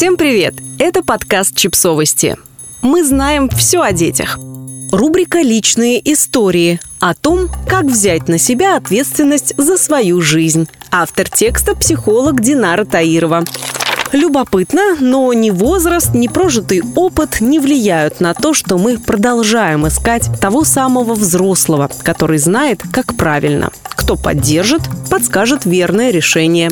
Всем привет! Это подкаст «Чипсовости». Мы знаем все о детях. Рубрика «Личные истории» о том, как взять на себя ответственность за свою жизнь. Автор текста – психолог Динара Таирова. Любопытно, но ни возраст, ни прожитый опыт не влияют на то, что мы продолжаем искать того самого взрослого, который знает, как правильно. Кто поддержит, подскажет верное решение.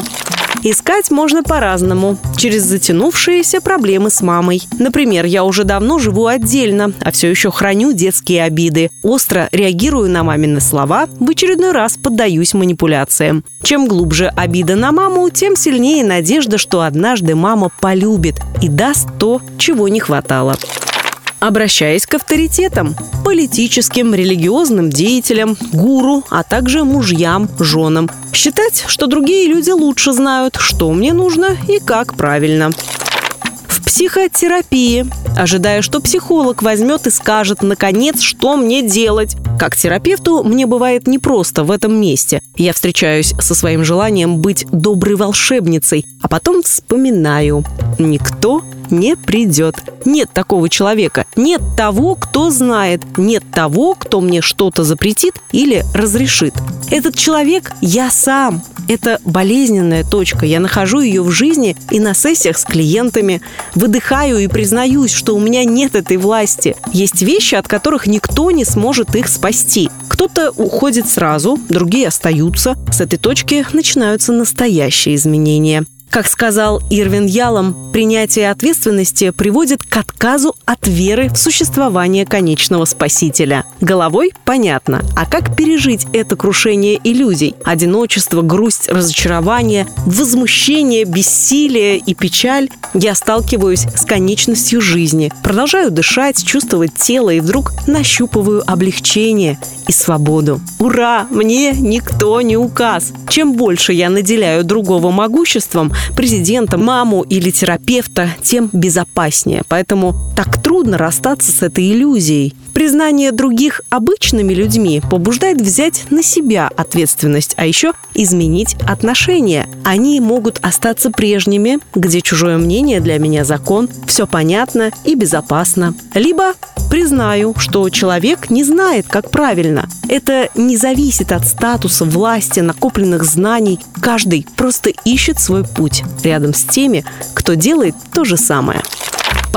Искать можно по-разному. Через затянувшиеся проблемы с мамой. Например, я уже давно живу отдельно, а все еще храню детские обиды. Остро реагирую на мамины слова, в очередной раз поддаюсь манипуляциям. Чем глубже обида на маму, тем сильнее надежда, что однажды мама полюбит и даст то, чего не хватало обращаясь к авторитетам, политическим, религиозным деятелям, гуру, а также мужьям, женам. Считать, что другие люди лучше знают, что мне нужно и как правильно психотерапии, ожидая, что психолог возьмет и скажет, наконец, что мне делать. Как терапевту мне бывает непросто в этом месте. Я встречаюсь со своим желанием быть доброй волшебницей, а потом вспоминаю. Никто не придет. Нет такого человека. Нет того, кто знает. Нет того, кто мне что-то запретит или разрешит. Этот человек – я сам. Это болезненная точка. Я нахожу ее в жизни и на сессиях с клиентами. Выдыхаю и признаюсь, что у меня нет этой власти. Есть вещи, от которых никто не сможет их спасти. Кто-то уходит сразу, другие остаются. С этой точки начинаются настоящие изменения. Как сказал Ирвин Ялом, принятие ответственности приводит к отказу от веры в существование конечного спасителя. Головой понятно. А как пережить это крушение иллюзий? Одиночество, грусть, разочарование, возмущение, бессилие и печаль? Я сталкиваюсь с конечностью жизни. Продолжаю дышать, чувствовать тело и вдруг нащупываю облегчение и свободу. Ура! Мне никто не указ. Чем больше я наделяю другого могуществом, президента, маму или терапевта, тем безопаснее. Поэтому так трудно расстаться с этой иллюзией. Признание других обычными людьми побуждает взять на себя ответственность, а еще изменить отношения. Они могут остаться прежними, где чужое мнение для меня закон, все понятно и безопасно. Либо признаю, что человек не знает, как правильно. Это не зависит от статуса, власти, накопленных знаний. Каждый просто ищет свой путь рядом с теми, кто делает то же самое.